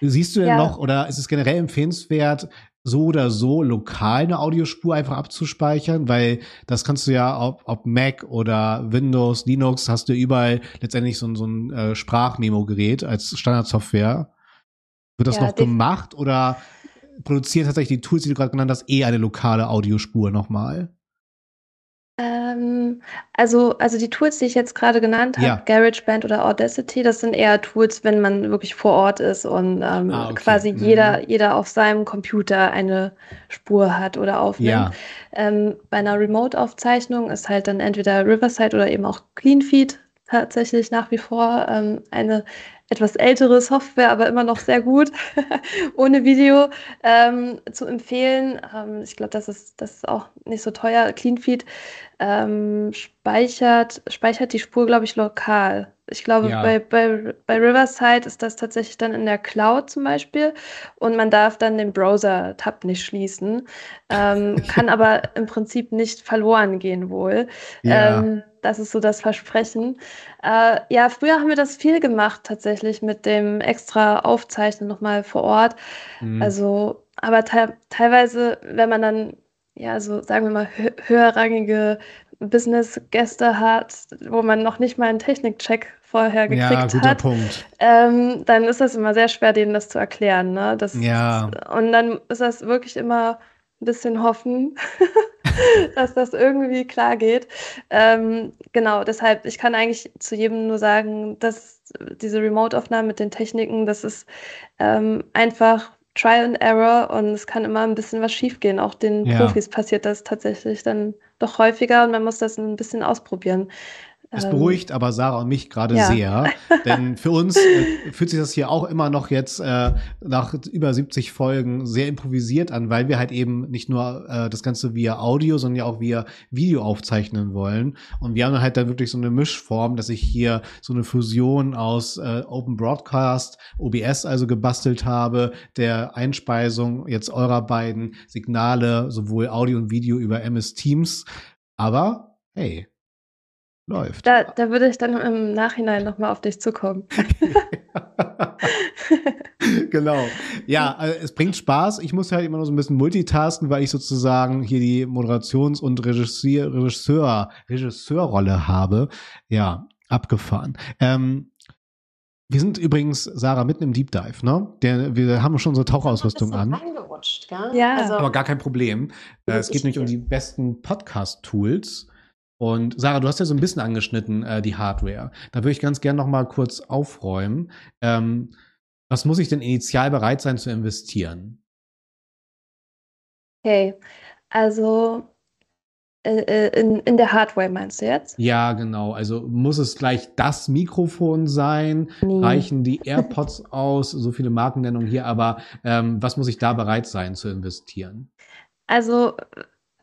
siehst du denn ja. noch oder ist es generell empfehlenswert, so oder so lokal eine Audiospur einfach abzuspeichern, weil das kannst du ja ob, ob Mac oder Windows, Linux, hast du überall letztendlich so, so ein äh, Sprachmemo-Gerät als Standardsoftware. Wird das ja, noch gemacht oder produziert tatsächlich die Tools, die du gerade genannt hast, eh eine lokale Audiospur nochmal? Ähm, also, also die Tools, die ich jetzt gerade genannt habe, ja. GarageBand oder Audacity, das sind eher Tools, wenn man wirklich vor Ort ist und ähm, ah, okay. quasi mhm. jeder, jeder auf seinem Computer eine Spur hat oder aufnimmt. Ja. Ähm, bei einer Remote-Aufzeichnung ist halt dann entweder Riverside oder eben auch CleanFeed tatsächlich nach wie vor ähm, eine etwas ältere Software, aber immer noch sehr gut, <laughs> ohne Video ähm, zu empfehlen. Ähm, ich glaube, das ist, das ist auch nicht so teuer. CleanFeed ähm, speichert, speichert die Spur, glaube ich, lokal. Ich glaube, ja. bei, bei, bei Riverside ist das tatsächlich dann in der Cloud zum Beispiel und man darf dann den Browser-Tab nicht schließen, ähm, <laughs> kann aber im Prinzip nicht verloren gehen wohl. Ja. Das ist so das Versprechen. Äh, ja, früher haben wir das viel gemacht tatsächlich mit dem extra Aufzeichnen nochmal vor Ort. Mhm. Also, aber te teilweise, wenn man dann, ja, so sagen wir mal, hö höherrangige Business-Gäste hat, wo man noch nicht mal einen Technikcheck vorher gekriegt ja, guter hat, Punkt. Ähm, dann ist das immer sehr schwer, denen das zu erklären. Ne? Das, ja. Und dann ist das wirklich immer ein bisschen hoffen, <laughs> <laughs> dass das irgendwie klar geht. Ähm, genau, deshalb, ich kann eigentlich zu jedem nur sagen, dass diese Remote-Aufnahme mit den Techniken, das ist ähm, einfach Trial and Error und es kann immer ein bisschen was schiefgehen. Auch den ja. Profis passiert das tatsächlich dann doch häufiger und man muss das ein bisschen ausprobieren. Es ähm, beruhigt aber Sarah und mich gerade ja. sehr, <laughs> denn für uns äh, fühlt sich das hier auch immer noch jetzt äh, nach über 70 Folgen sehr improvisiert an, weil wir halt eben nicht nur äh, das Ganze via Audio, sondern ja auch via Video aufzeichnen wollen. Und wir haben halt dann wirklich so eine Mischform, dass ich hier so eine Fusion aus äh, Open Broadcast, OBS also gebastelt habe, der Einspeisung jetzt eurer beiden Signale, sowohl Audio und Video über MS Teams. Aber hey, läuft. Da, da würde ich dann im Nachhinein nochmal auf dich zukommen. <laughs> genau. Ja, also es bringt Spaß. Ich muss halt immer noch so ein bisschen multitasken, weil ich sozusagen hier die Moderations- und Regisseur, Regisseur, Regisseurrolle habe. Ja, abgefahren. Ähm, wir sind übrigens, Sarah, mitten im Deep Dive, ne? Der, wir haben schon so Tauchausrüstung an. Gell? Ja. Also, Aber gar kein Problem. Äh, es geht nämlich um die besten Podcast-Tools. Und Sarah, du hast ja so ein bisschen angeschnitten, äh, die Hardware. Da würde ich ganz gerne noch mal kurz aufräumen. Ähm, was muss ich denn initial bereit sein zu investieren? Okay, also äh, äh, in, in der Hardware meinst du jetzt? Ja, genau. Also muss es gleich das Mikrofon sein? Nee. Reichen die AirPods aus? So viele Markennennungen hier, aber ähm, was muss ich da bereit sein zu investieren? Also,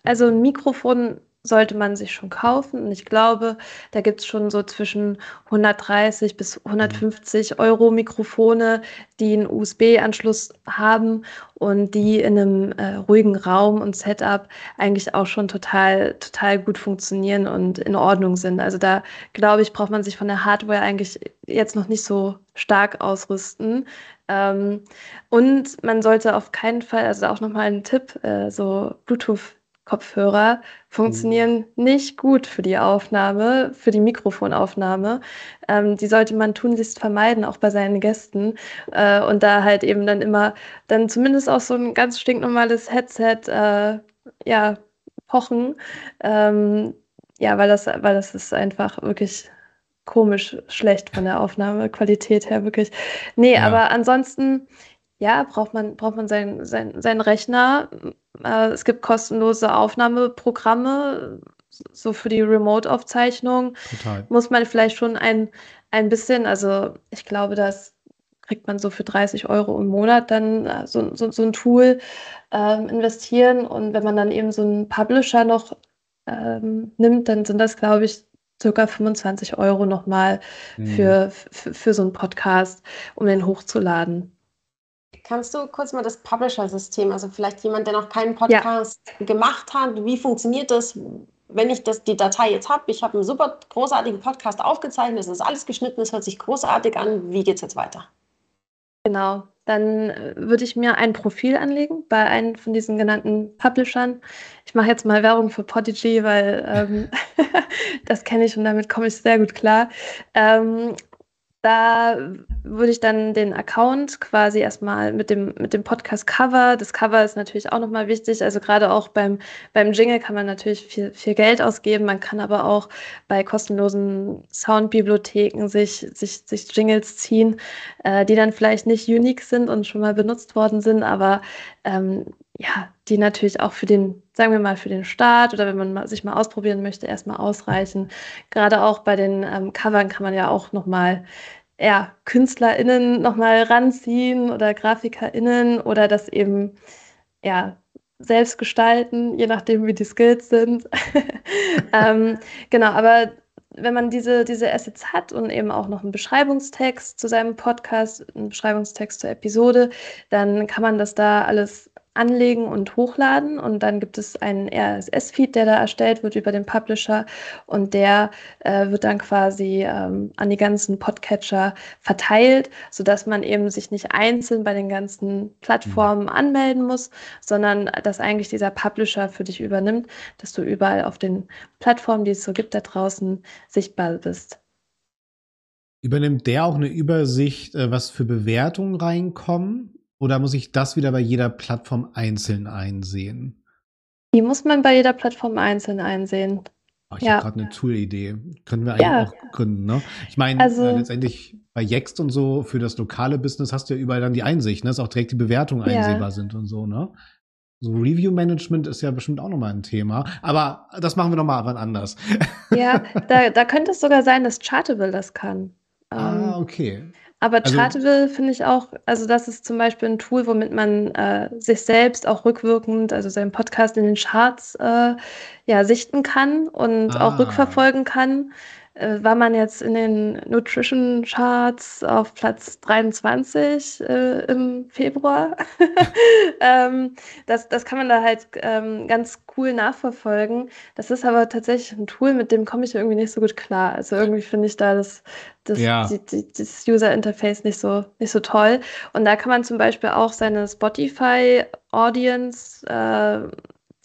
also ein Mikrofon sollte man sich schon kaufen. Und ich glaube, da gibt es schon so zwischen 130 bis 150 mhm. Euro Mikrofone, die einen USB-Anschluss haben und die in einem äh, ruhigen Raum und Setup eigentlich auch schon total, total gut funktionieren und in Ordnung sind. Also da glaube ich, braucht man sich von der Hardware eigentlich jetzt noch nicht so stark ausrüsten. Ähm, und man sollte auf keinen Fall, also auch nochmal ein Tipp, äh, so Bluetooth Kopfhörer funktionieren mhm. nicht gut für die Aufnahme, für die Mikrofonaufnahme. Ähm, die sollte man tunlichst vermeiden, auch bei seinen Gästen. Äh, und da halt eben dann immer, dann zumindest auch so ein ganz stinknormales Headset, äh, ja, pochen. Ähm, ja, weil das, weil das ist einfach wirklich komisch schlecht von der Aufnahmequalität her, wirklich. Nee, ja. aber ansonsten, ja, braucht man, braucht man seinen, seinen, seinen Rechner. Äh, es gibt kostenlose Aufnahmeprogramme, so für die Remote-Aufzeichnung. Muss man vielleicht schon ein, ein bisschen, also ich glaube, das kriegt man so für 30 Euro im Monat dann äh, so, so, so ein Tool ähm, investieren. Und wenn man dann eben so einen Publisher noch ähm, nimmt, dann sind das, glaube ich, circa 25 Euro nochmal mhm. für, für, für so einen Podcast, um den hochzuladen. Kannst du kurz mal das Publisher-System, also vielleicht jemand, der noch keinen Podcast ja. gemacht hat, wie funktioniert das, wenn ich das, die Datei jetzt habe? Ich habe einen super großartigen Podcast aufgezeichnet, es ist alles geschnitten, es hört sich großartig an. Wie geht es jetzt weiter? Genau, dann äh, würde ich mir ein Profil anlegen bei einem von diesen genannten Publishern. Ich mache jetzt mal Werbung für Podigy, weil ähm, <laughs> das kenne ich und damit komme ich sehr gut klar. Ähm, da würde ich dann den Account quasi erstmal mit dem, mit dem Podcast-Cover. Das Cover ist natürlich auch nochmal wichtig. Also gerade auch beim, beim Jingle kann man natürlich viel, viel Geld ausgeben. Man kann aber auch bei kostenlosen Soundbibliotheken sich, sich, sich Jingles ziehen, äh, die dann vielleicht nicht unique sind und schon mal benutzt worden sind, aber ähm, ja, die natürlich auch für den, sagen wir mal, für den Start oder wenn man sich mal ausprobieren möchte, erstmal ausreichen. Gerade auch bei den ähm, Covern kann man ja auch nochmal ja, KünstlerInnen nochmal ranziehen oder GrafikerInnen oder das eben ja, selbst gestalten, je nachdem, wie die Skills sind. <laughs> ähm, genau, aber wenn man diese, diese Assets hat und eben auch noch einen Beschreibungstext zu seinem Podcast, einen Beschreibungstext zur Episode, dann kann man das da alles anlegen und hochladen. Und dann gibt es einen RSS-Feed, der da erstellt wird über den Publisher und der äh, wird dann quasi ähm, an die ganzen Podcatcher verteilt, sodass man eben sich nicht einzeln bei den ganzen Plattformen mhm. anmelden muss, sondern dass eigentlich dieser Publisher für dich übernimmt, dass du überall auf den Plattformen, die es so gibt, da draußen sichtbar bist. Übernimmt der auch eine Übersicht, äh, was für Bewertungen reinkommen? Oder muss ich das wieder bei jeder Plattform einzeln einsehen? Die muss man bei jeder Plattform einzeln einsehen. Oh, ich ja. habe gerade eine Tool-Idee. Können wir eigentlich ja. auch gründen, ne? Ich meine, also, äh, letztendlich bei Yext und so für das lokale Business hast du ja überall dann die Einsicht, ne? Dass auch direkt die Bewertungen ja. einsehbar sind und so, ne? So Review-Management ist ja bestimmt auch nochmal ein Thema. Aber das machen wir nochmal wann anders. Ja, <laughs> da, da könnte es sogar sein, dass Chartable das kann. Ah, ähm, okay. Aber also, Chartable finde ich auch, also das ist zum Beispiel ein Tool, womit man äh, sich selbst auch rückwirkend, also seinen Podcast in den Charts äh, ja, sichten kann und ah. auch rückverfolgen kann. Äh, war man jetzt in den Nutrition Charts auf Platz 23 äh, im Februar. <laughs> ähm, das, das kann man da halt ähm, ganz cool nachverfolgen. Das ist aber tatsächlich ein Tool, mit dem komme ich irgendwie nicht so gut klar. Also irgendwie finde ich da das, das, ja. die, die, das User Interface nicht so, nicht so toll. Und da kann man zum Beispiel auch seine Spotify Audience äh,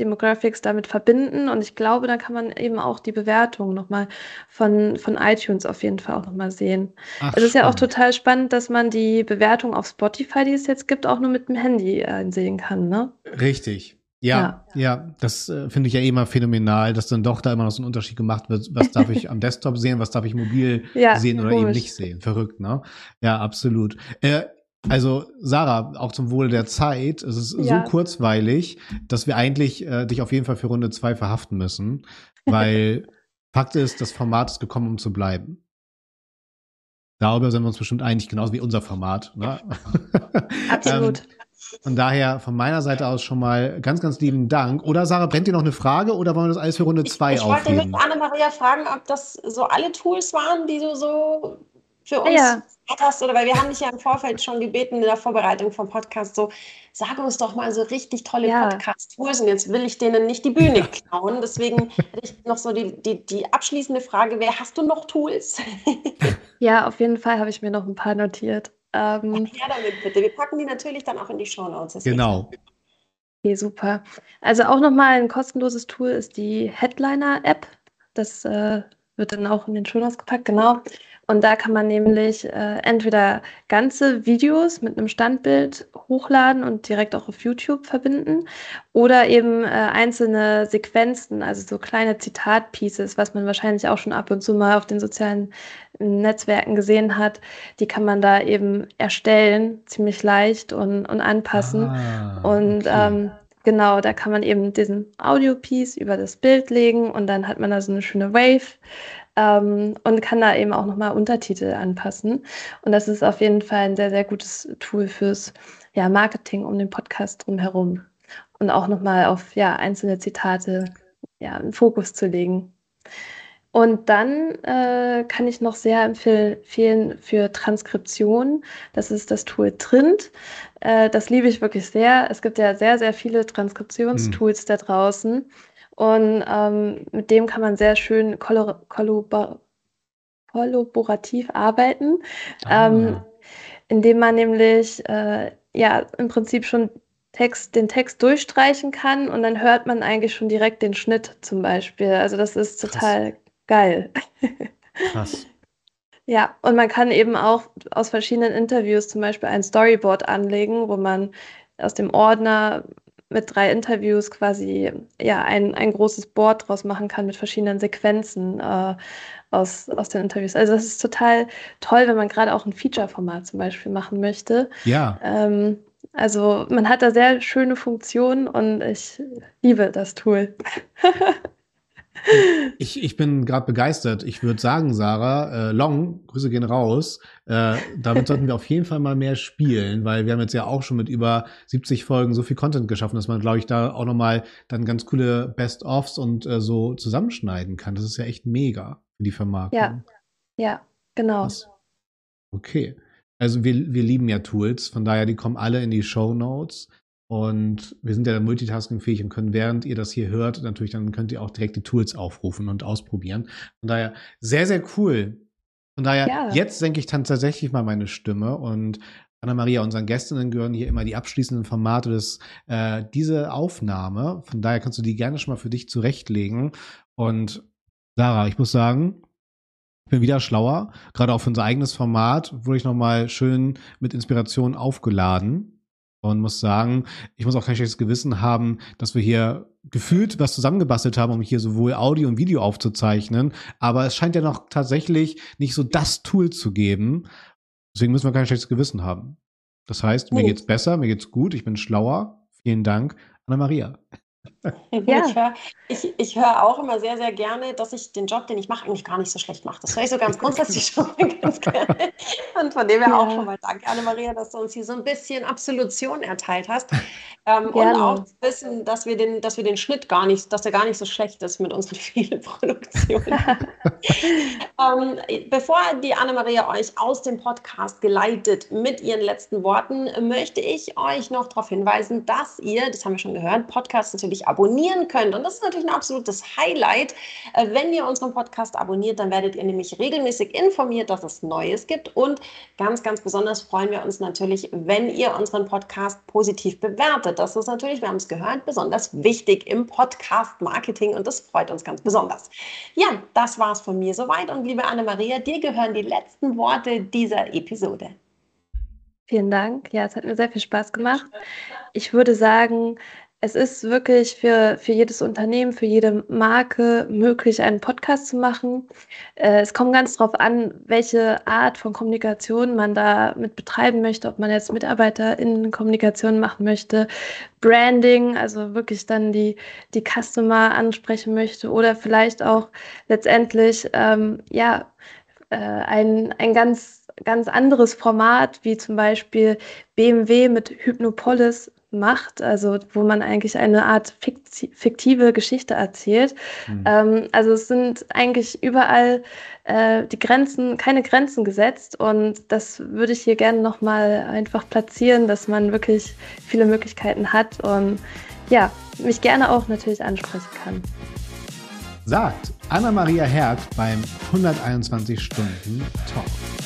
Demographics damit verbinden. Und ich glaube, da kann man eben auch die Bewertung nochmal von, von iTunes auf jeden Fall auch nochmal sehen. Ach, es ist spannend. ja auch total spannend, dass man die Bewertung auf Spotify, die es jetzt gibt, auch nur mit dem Handy äh, sehen kann, ne? Richtig. Ja, ja, ja, das äh, finde ich ja immer phänomenal, dass dann doch da immer noch so ein Unterschied gemacht wird. Was darf ich <laughs> am Desktop sehen, was darf ich mobil ja, sehen oder komisch. eben nicht sehen? Verrückt, ne? Ja, absolut. Äh, also Sarah, auch zum Wohle der Zeit, es ist ja. so kurzweilig, dass wir eigentlich äh, dich auf jeden Fall für Runde zwei verhaften müssen, <laughs> weil Fakt ist, das Format ist gekommen, um zu bleiben. Darüber sind wir uns bestimmt einig, genauso wie unser Format. Ne? <laughs> Absolut. ähm, von daher von meiner Seite aus schon mal ganz, ganz lieben Dank. Oder Sarah, brennt dir noch eine Frage oder wollen wir das alles für Runde zwei aufnehmen? Ich wollte mit Anne-Maria fragen, ob das so alle Tools waren, die du so für uns ja. hast, oder weil wir haben dich ja im Vorfeld schon gebeten in der Vorbereitung vom Podcast, so sag uns doch mal so richtig tolle ja. Podcast-Tools und jetzt will ich denen nicht die Bühne klauen. Deswegen hätte ich noch so die, die, die abschließende Frage, wer hast du noch Tools? <laughs> ja, auf jeden Fall habe ich mir noch ein paar notiert. Ähm, ja, damit bitte. Wir packen die natürlich dann auch in die Show Notes. Genau. Okay, super. Also auch nochmal ein kostenloses Tool ist die Headliner-App. Das äh, wird dann auch in den Show Notes gepackt, genau. Und da kann man nämlich äh, entweder ganze Videos mit einem Standbild hochladen und direkt auch auf YouTube verbinden oder eben äh, einzelne Sequenzen, also so kleine Zitatpieces, was man wahrscheinlich auch schon ab und zu mal auf den sozialen äh, Netzwerken gesehen hat. Die kann man da eben erstellen, ziemlich leicht und, und anpassen. Ah, und okay. ähm, Genau, da kann man eben diesen Audio-Piece über das Bild legen und dann hat man da so eine schöne Wave ähm, und kann da eben auch nochmal Untertitel anpassen. Und das ist auf jeden Fall ein sehr, sehr gutes Tool fürs ja, Marketing um den Podcast drumherum. Und auch nochmal auf ja, einzelne Zitate ja, einen Fokus zu legen. Und dann äh, kann ich noch sehr empfehlen für Transkription. Das ist das Tool Trint. Äh, das liebe ich wirklich sehr. Es gibt ja sehr, sehr viele Transkriptionstools mhm. da draußen. Und ähm, mit dem kann man sehr schön kollaborativ arbeiten, ah. ähm, indem man nämlich äh, ja im Prinzip schon Text, den Text durchstreichen kann und dann hört man eigentlich schon direkt den Schnitt zum Beispiel. Also das ist total Krass. geil. Krass. <laughs> Ja, und man kann eben auch aus verschiedenen Interviews zum Beispiel ein Storyboard anlegen, wo man aus dem Ordner mit drei Interviews quasi ja ein, ein großes Board draus machen kann mit verschiedenen Sequenzen äh, aus, aus den Interviews. Also das ist total toll, wenn man gerade auch ein Feature-Format zum Beispiel machen möchte. Ja. Ähm, also man hat da sehr schöne Funktionen und ich liebe das Tool. <laughs> Ich, ich bin gerade begeistert. Ich würde sagen, Sarah, äh, Long, Grüße gehen raus. Äh, damit sollten wir auf jeden Fall mal mehr spielen, weil wir haben jetzt ja auch schon mit über 70 Folgen so viel Content geschaffen, dass man, glaube ich, da auch nochmal dann ganz coole Best-ofs und äh, so zusammenschneiden kann. Das ist ja echt mega für die Vermarktung. Ja, ja, genau. Was? Okay. Also wir, wir lieben ja Tools, von daher, die kommen alle in die Show Notes. Und wir sind ja multitaskingfähig und können, während ihr das hier hört, natürlich dann könnt ihr auch direkt die Tools aufrufen und ausprobieren. Von daher sehr, sehr cool. Von daher, ja. jetzt senke ich dann tatsächlich mal meine Stimme und Anna-Maria, unseren Gästinnen gehören hier immer die abschließenden Formate des, äh, diese Aufnahme. Von daher kannst du die gerne schon mal für dich zurechtlegen. Und Sarah, ich muss sagen, ich bin wieder schlauer. Gerade auch für unser eigenes Format wurde ich nochmal schön mit Inspiration aufgeladen und muss sagen, ich muss auch kein schlechtes Gewissen haben, dass wir hier gefühlt was zusammengebastelt haben, um hier sowohl Audio und Video aufzuzeichnen. Aber es scheint ja noch tatsächlich nicht so das Tool zu geben. Deswegen müssen wir kein schlechtes Gewissen haben. Das heißt, mir geht's besser, mir geht's gut, ich bin schlauer. Vielen Dank, Anna-Maria. <laughs> Ja. Ich höre ich, ich hör auch immer sehr, sehr gerne, dass ich den Job, den ich mache, eigentlich gar nicht so schlecht mache. Das höre ich so ganz grundsätzlich schon <laughs> ganz gerne. Und von dem her ja. auch schon mal danke, Anne-Maria, dass du uns hier so ein bisschen Absolution erteilt hast. Ähm, und auch zu wissen, dass wir, den, dass wir den Schnitt gar nicht, dass der gar nicht so schlecht ist mit unseren <laughs> vielen Produktionen. ähm, bevor die Anne-Maria euch aus dem Podcast geleitet mit ihren letzten Worten, möchte ich euch noch darauf hinweisen, dass ihr, das haben wir schon gehört, Podcasts natürlich abonnieren könnt. Und das ist natürlich ein absolutes Highlight. Äh, wenn ihr unseren Podcast abonniert, dann werdet ihr nämlich regelmäßig informiert, dass es Neues gibt. Und ganz, ganz besonders freuen wir uns natürlich, wenn ihr unseren Podcast positiv bewertet. Das ist natürlich, wir haben es gehört, besonders wichtig im Podcast-Marketing und das freut uns ganz besonders. Ja, das war es von mir soweit. Und liebe Anne-Maria, dir gehören die letzten Worte dieser Episode. Vielen Dank. Ja, es hat mir sehr viel Spaß gemacht. Ich würde sagen, es ist wirklich für, für jedes Unternehmen, für jede Marke möglich, einen Podcast zu machen. Äh, es kommt ganz darauf an, welche Art von Kommunikation man da mit betreiben möchte, ob man jetzt MitarbeiterInnen-Kommunikation machen möchte, Branding, also wirklich dann die, die Customer ansprechen möchte oder vielleicht auch letztendlich, ähm, ja, äh, ein, ein ganz, ganz anderes Format, wie zum Beispiel BMW mit Hypnopolis macht, also wo man eigentlich eine Art fiktive Geschichte erzählt. Mhm. Ähm, also es sind eigentlich überall äh, die Grenzen, keine Grenzen gesetzt und das würde ich hier gerne nochmal einfach platzieren, dass man wirklich viele Möglichkeiten hat und ja, mich gerne auch natürlich ansprechen kann. Sagt Anna-Maria Herd beim 121 Stunden Talk.